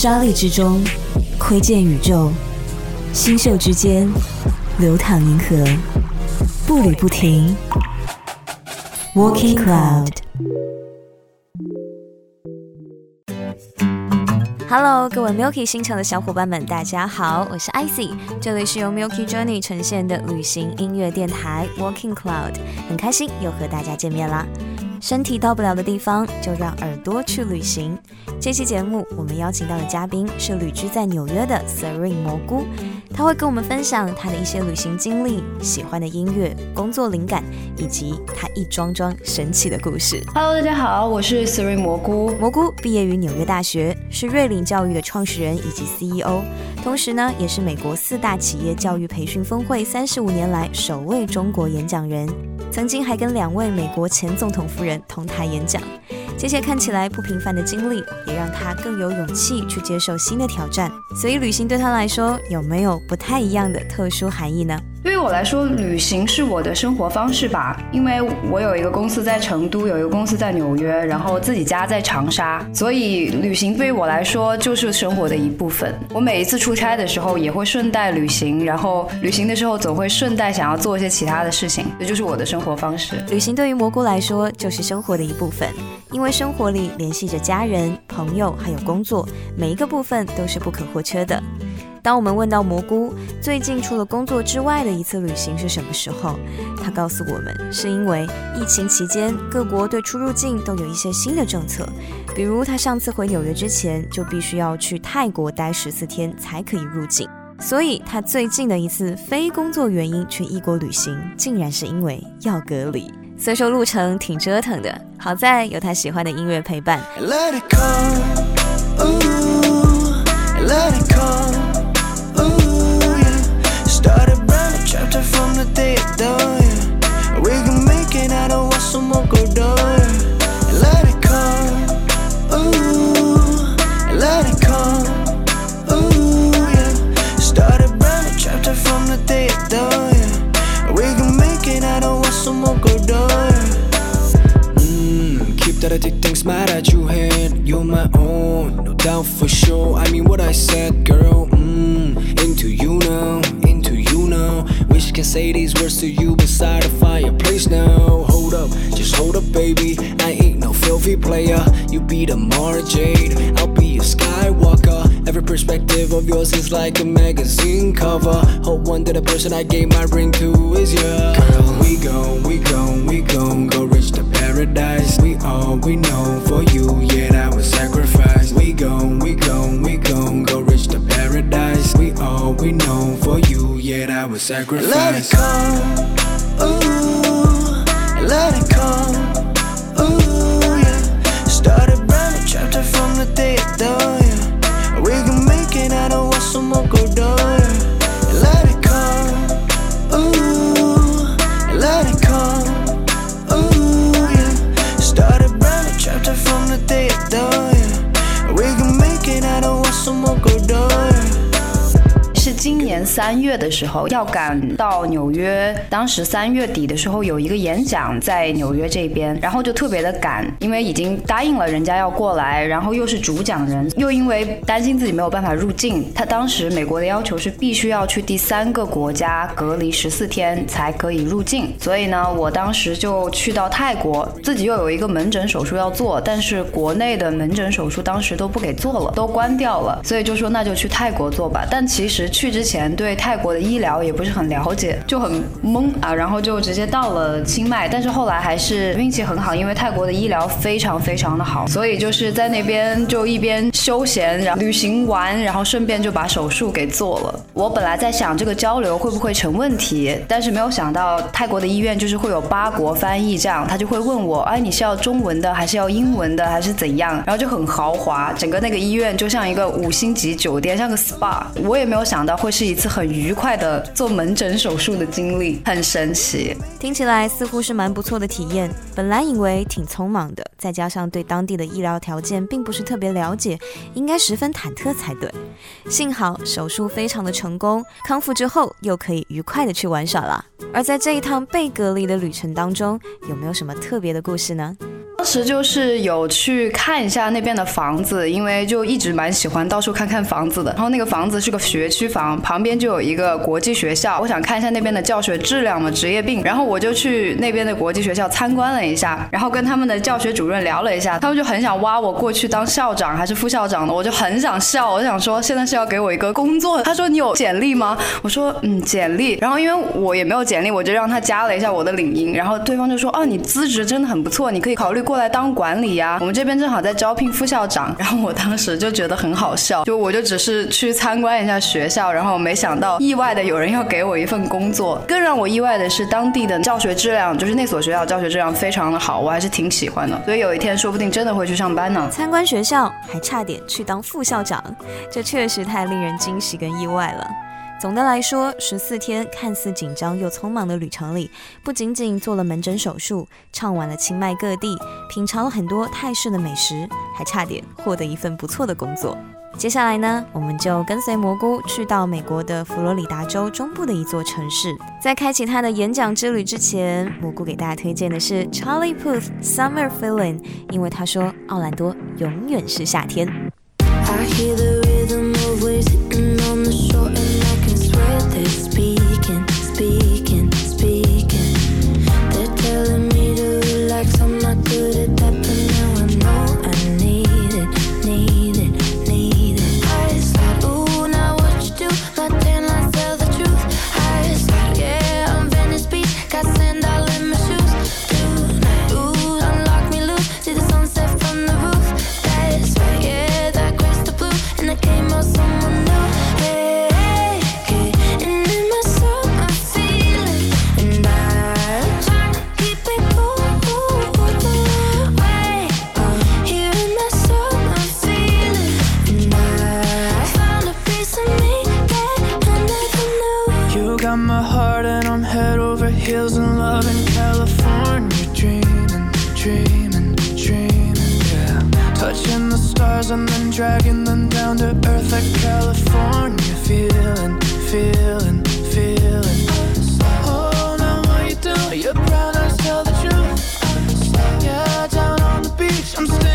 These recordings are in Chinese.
沙砾之中窥见宇宙，星宿之间流淌银河，步履不停。Walking Cloud。Hello，各位 Milky 星球的小伙伴们，大家好，我是 Icy，这里是由 Milky Journey 呈现的旅行音乐电台 Walking Cloud，很开心又和大家见面啦。身体到不了的地方，就让耳朵去旅行。这期节目，我们邀请到的嘉宾是旅居在纽约的 Serene 蘑菇，他会跟我们分享他的一些旅行经历、喜欢的音乐、工作灵感，以及他一桩桩神奇的故事。Hello，大家好，我是 Serene 蘑菇。蘑菇毕业于纽约大学，是瑞林教育的创始人以及 CEO，同时呢，也是美国四大企业教育培训峰会三十五年来首位中国演讲人。曾经还跟两位美国前总统夫人同台演讲，这些看起来不平凡的经历，也让他更有勇气去接受新的挑战。所以，旅行对他来说有没有不太一样的特殊含义呢？对于我来说，旅行是我的生活方式吧。因为我有一个公司在成都，有一个公司在纽约，然后自己家在长沙，所以旅行对于我来说就是生活的一部分。我每一次出差的时候也会顺带旅行，然后旅行的时候总会顺带想要做一些其他的事情，这就是我的生活方式。旅行对于蘑菇来说就是生活的一部分，因为生活里联系着家人、朋友还有工作，每一个部分都是不可或缺的。当我们问到蘑菇最近除了工作之外的一次旅行是什么时候，他告诉我们，是因为疫情期间各国对出入境都有一些新的政策，比如他上次回纽约之前就必须要去泰国待十四天才可以入境，所以他最近的一次非工作原因去异国旅行，竟然是因为要隔离。虽说路程挺折腾的，好在有他喜欢的音乐陪伴。chapter from the day done, yeah. We can make it out of what some more go down, Jade, I'll be a Skywalker. Every perspective of yours is like a magazine cover. Hope one day the person I gave my ring to is you. Girl, we go, we go, we go, go reach the paradise. We all we know for you, yeah, I was sacrifice. We go, we go, we go, go reach the paradise. We all we know for you yet I would sacrifice. Let it come, ooh, let it come, that they adore you. We can 月的时候要赶到纽约，当时三月底的时候有一个演讲在纽约这边，然后就特别的赶，因为已经答应了人家要过来，然后又是主讲人，又因为担心自己没有办法入境，他当时美国的要求是必须要去第三个国家隔离十四天才可以入境，所以呢，我当时就去到泰国，自己又有一个门诊手术要做，但是国内的门诊手术当时都不给做了，都关掉了，所以就说那就去泰国做吧，但其实。去之前对泰国的医疗也不是很了解，就很懵啊，然后就直接到了清迈。但是后来还是运气很好，因为泰国的医疗非常非常的好，所以就是在那边就一边休闲，然后旅行完，然后顺便就把手术给做了。我本来在想这个交流会不会成问题，但是没有想到泰国的医院就是会有八国翻译，这样他就会问我，哎，你是要中文的还是要英文的还是怎样？然后就很豪华，整个那个医院就像一个五星级酒店，像个 SPA。我也没有想到。会是一次很愉愉快的做门诊手术的经历，很神奇。听起来似乎是蛮不错的体验。本来以为挺匆忙的，再加上对当地的医疗条件并不是特别了解，应该十分忐忑才对。幸好手术非常的成功，康复之后又可以愉快的去玩耍了。而在这一趟被隔离的旅程当中，有没有什么特别的故事呢？当时就是有去看一下那边的房子，因为就一直蛮喜欢到处看看房子的。然后那个房子是个学区房，旁边就有一个国际学校，我想看一下那边的教学质量嘛，职业病。然后我就去那边的国际学校参观了一下，然后跟他们的教学主任聊了一下，他们就很想挖我过去当校长还是副校长的，我就很想笑，我想说现在是要给我一个工作。他说你有简历吗？我说嗯简历。然后因为我也没有简历，我就让他加了一下我的领英，然后对方就说哦你资质真的很不错，你可以考虑。过来当管理呀，我们这边正好在招聘副校长，然后我当时就觉得很好笑，就我就只是去参观一下学校，然后没想到意外的有人要给我一份工作，更让我意外的是当地的教学质量，就是那所学校教学质量非常的好，我还是挺喜欢的，所以有一天说不定真的会去上班呢。参观学校还差点去当副校长，这确实太令人惊喜跟意外了。总的来说，十四天看似紧张又匆忙的旅程里，不仅仅做了门诊手术，唱完了清迈各地，品尝了很多泰式的美食，还差点获得一份不错的工作。接下来呢，我们就跟随蘑菇去到美国的佛罗里达州中部的一座城市。在开启他的演讲之旅之前，蘑菇给大家推荐的是 Charlie Puth Summer Feeling，因为他说奥兰多永远是夏天。Feels in love in California, dreaming, dreaming, dreaming, yeah. Touching the stars and then dragging them down to earth like California, feeling, feeling, feeling. Oh, now what you do? You're proud, I tell the truth. Yeah, down on the beach, I'm still.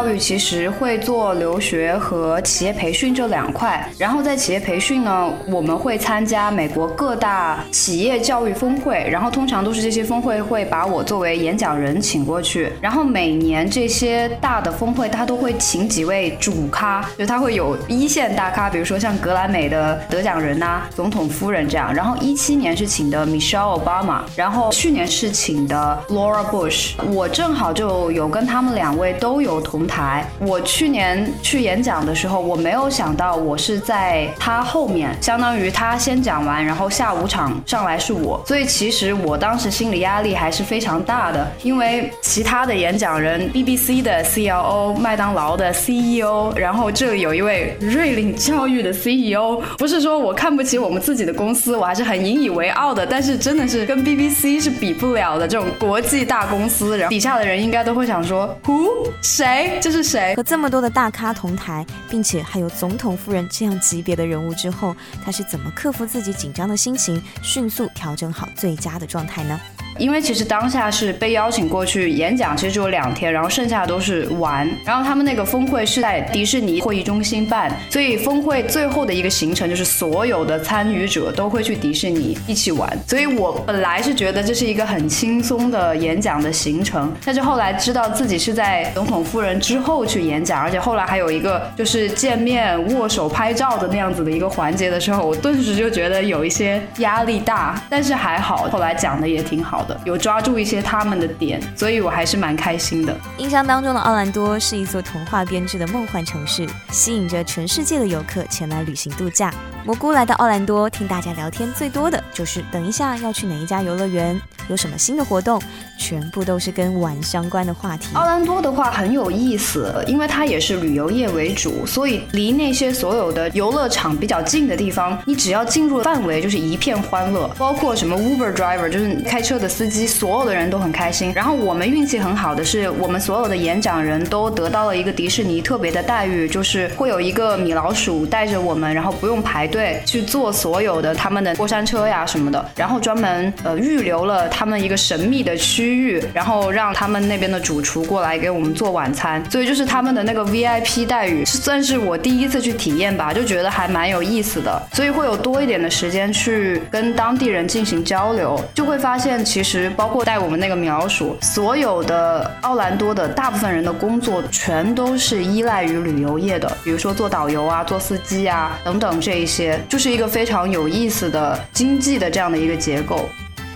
教育其实会做留学和企业培训这两块，然后在企业培训呢，我们会参加美国各大企业教育峰会，然后通常都是这些峰会会把我作为演讲人请过去，然后每年这些大的峰会他都会请几位主咖，就他会有一线大咖，比如说像格莱美的得奖人呐，总统夫人这样，然后一七年是请的 Michelle Obama，然后去年是请的 Laura Bush，我正好就有跟他们两位都有同台。我去年去演讲的时候，我没有想到我是在他后面，相当于他先讲完，然后下午场上来是我，所以其实我当时心理压力还是非常大的，因为其他的演讲人，BBC 的 CLO，麦当劳的 CEO，然后这里有一位瑞领教育的 CEO，不是说我看不起我们自己的公司，我还是很引以为傲的，但是真的是跟 BBC 是比不了的这种国际大公司，然后底下的人应该都会想说，Who? 谁？这是。谁和这么多的大咖同台，并且还有总统夫人这样级别的人物之后，他是怎么克服自己紧张的心情，迅速调整好最佳的状态呢？因为其实当下是被邀请过去演讲，其实只有两天，然后剩下的都是玩。然后他们那个峰会是在迪士尼会议中心办，所以峰会最后的一个行程就是所有的参与者都会去迪士尼一起玩。所以我本来是觉得这是一个很轻松的演讲的行程，但是后来知道自己是在总统夫人之后去演讲，而且后来还有一个就是见面、握手、拍照的那样子的一个环节的时候，我顿时就觉得有一些压力大，但是还好，后来讲的也挺好有抓住一些他们的点，所以我还是蛮开心的。印象当中的奥兰多是一座童话编织的梦幻城市，吸引着全世界的游客前来旅行度假。蘑菇来到奥兰多，听大家聊天最多的就是等一下要去哪一家游乐园，有什么新的活动，全部都是跟玩相关的话题。奥兰多的话很有意思，因为它也是旅游业为主，所以离那些所有的游乐场比较近的地方，你只要进入范围就是一片欢乐，包括什么 Uber driver，就是开车的司机，所有的人都很开心。然后我们运气很好的是，我们所有的演讲人都得到了一个迪士尼特别的待遇，就是会有一个米老鼠带着我们，然后不用排队去坐所有的他们的过山车呀什么的，然后专门呃预留了他们一个神秘的区域，然后让他们那边的主厨过来给我们做晚餐，所以就是他们的那个 VIP 待遇，算是我第一次去体验吧，就觉得还蛮有意思的，所以会有多一点的时间去跟当地人进行交流，就会发现其实包括带我们那个苗鼠，所有的奥兰多的大部分人的工作全都是依赖于旅游业的，比如说做导游啊、做司机啊等等这一些，就是一个非常有意思的经济的这样的一个结构。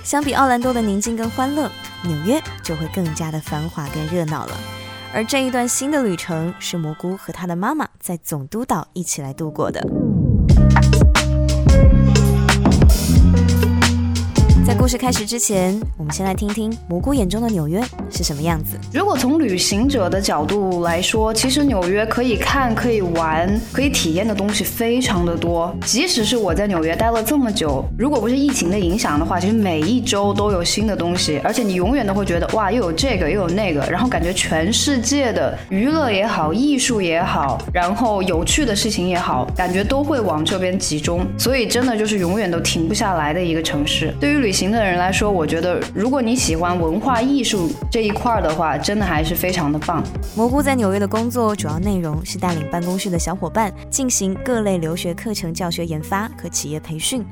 相比奥兰多的宁静跟欢乐，纽约就会更加的繁华跟热闹了。而这一段新的旅程是蘑菇和他的妈妈在总督岛一起来度过的。在故事开始之前，我们先来听听蘑菇眼中的纽约是什么样子。如果从旅行者的角度来说，其实纽约可以看、可以玩、可以体验的东西非常的多。即使是我在纽约待了这么久，如果不是疫情的影响的话，其实每一周都有新的东西，而且你永远都会觉得哇，又有这个又有那个，然后感觉全世界的娱乐也好、艺术也好，然后有趣的事情也好，感觉都会往这边集中。所以真的就是永远都停不下来的一个城市。对于旅行的人来说，我觉得如果你喜欢文化艺术这一块的话，真的还是非常的棒。蘑菇在纽约的工作主要内容是带领办公室的小伙伴进行各类留学课程教学研发和企业培训。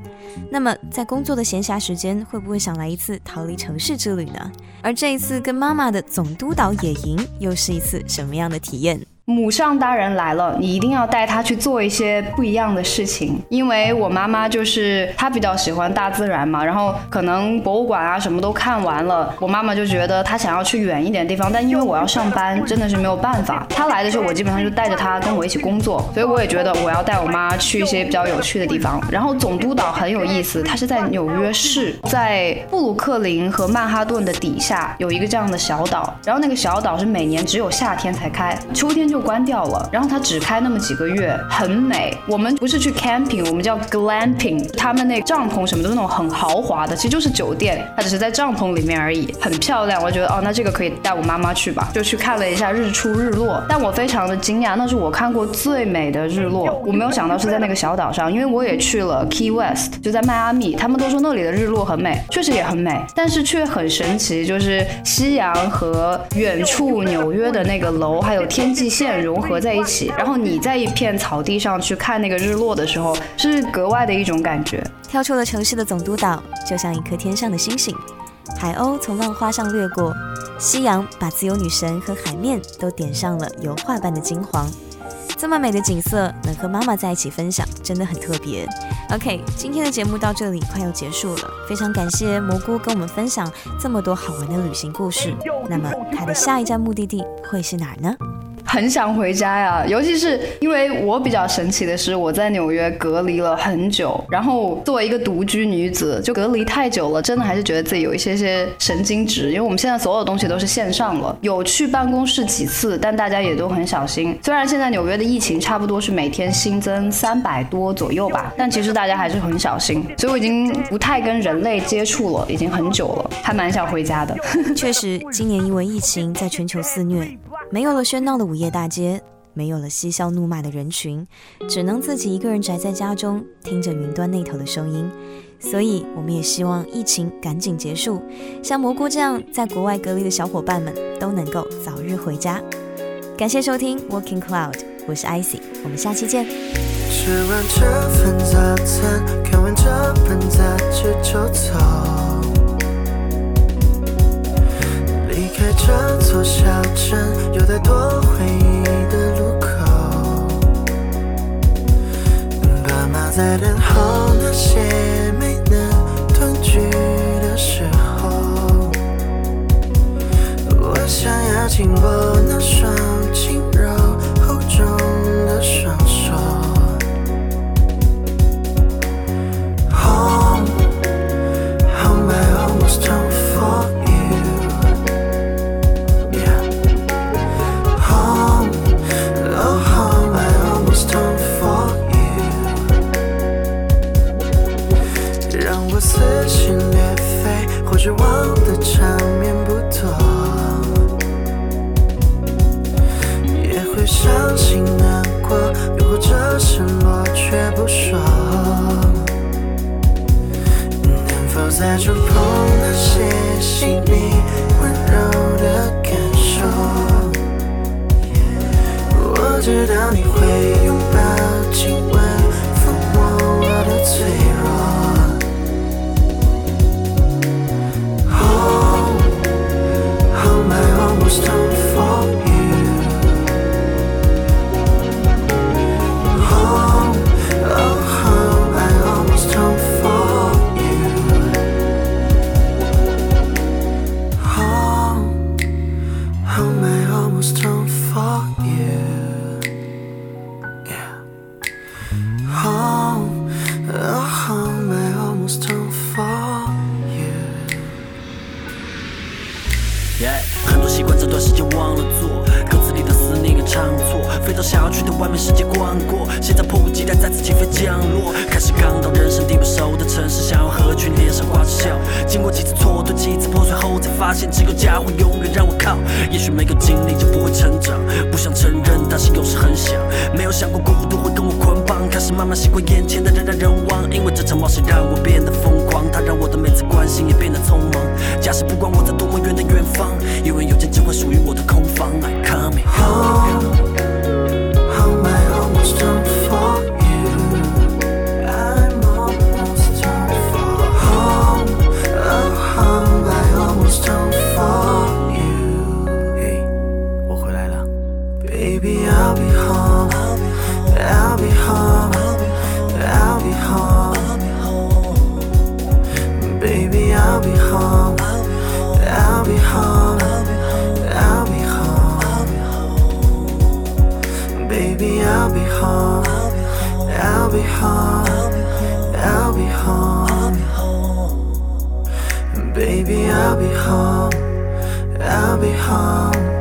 那么在工作的闲暇时间，会不会想来一次逃离城市之旅呢？而这一次跟妈妈的总督岛野营，又是一次什么样的体验？母上大人来了，你一定要带她去做一些不一样的事情，因为我妈妈就是她比较喜欢大自然嘛，然后可能博物馆啊什么都看完了，我妈妈就觉得她想要去远一点的地方，但因为我要上班，真的是没有办法。她来的时候，我基本上就带着她跟我一起工作，所以我也觉得我要带我妈去一些比较有趣的地方。然后总督岛很有意思，它是在纽约市，在布鲁克林和曼哈顿的底下有一个这样的小岛，然后那个小岛是每年只有夏天才开，秋天就关掉了，然后它只开那么几个月，很美。我们不是去 camping，我们叫 glamping，他们那帐篷什么都是那种很豪华的，其实就是酒店，它只是在帐篷里面而已，很漂亮。我觉得哦，那这个可以带我妈妈去吧，就去看了一下日出日落。但我非常的惊讶，那是我看过最美的日落。我没有想到是在那个小岛上，因为我也去了 Key West，就在迈阿密，他们都说那里的日落很美，确实也很美，但是却很神奇，就是夕阳和远处纽约的那个楼还有天际线融合在一起，然后你在一片草地上去看那个日落的时候，是格外的一种感觉。跳出了城市的总督岛，就像一颗天上的星星，海鸥从浪花上掠过，夕阳把自由女神和海面都点上了油画般的金黄。这么美的景色，能和妈妈在一起分享，真的很特别。OK，今天的节目到这里快要结束了，非常感谢蘑菇跟我们分享这么多好玩的旅行故事。那么他的下一站目的地会是哪儿呢？很想回家呀，尤其是因为我比较神奇的是，我在纽约隔离了很久，然后作为一个独居女子，就隔离太久了，真的还是觉得自己有一些些神经质。因为我们现在所有东西都是线上了，有去办公室几次，但大家也都很小心。虽然现在纽约的疫情差不多是每天新增三百多左右吧，但其实大家还是很小心。所以我已经不太跟人类接触了，已经很久了，还蛮想回家的。确实，今年因为疫情在全球肆虐。没有了喧闹的午夜大街，没有了嬉笑怒骂的人群，只能自己一个人宅在家中，听着云端那头的声音。所以，我们也希望疫情赶紧结束，像蘑菇这样在国外隔离的小伙伴们都能够早日回家。感谢收听 Working Cloud，我是 icy，我们下期见。吃完这份早知道你会拥抱亲吻，抚摸我的脆弱。Oh, how I almost don't for you. Oh, oh, how I almost don't for you. Oh, how I almost don't for you. 起飞降落，开始刚到人生地不熟的城市，想要合群，脸上挂着笑，经过几次错对，几次破碎后，才发现只有家会永远让我靠。也许没有经历就不会成长，不想承认，但是有时很想，没有想过孤独会跟我捆绑，开始慢慢习惯眼前的人来人往，因为这场冒险让我变得疯狂，它让我的每次关心也变得匆忙。假使不管我在多么远的远方，永远有间只会属于我的空房。I'm come home。Be home. Baby, I'll be home. I'll be home. I'll be home. Baby, I'll be home. I'll be home. I'll be home. Baby, I'll be home. I'll be home.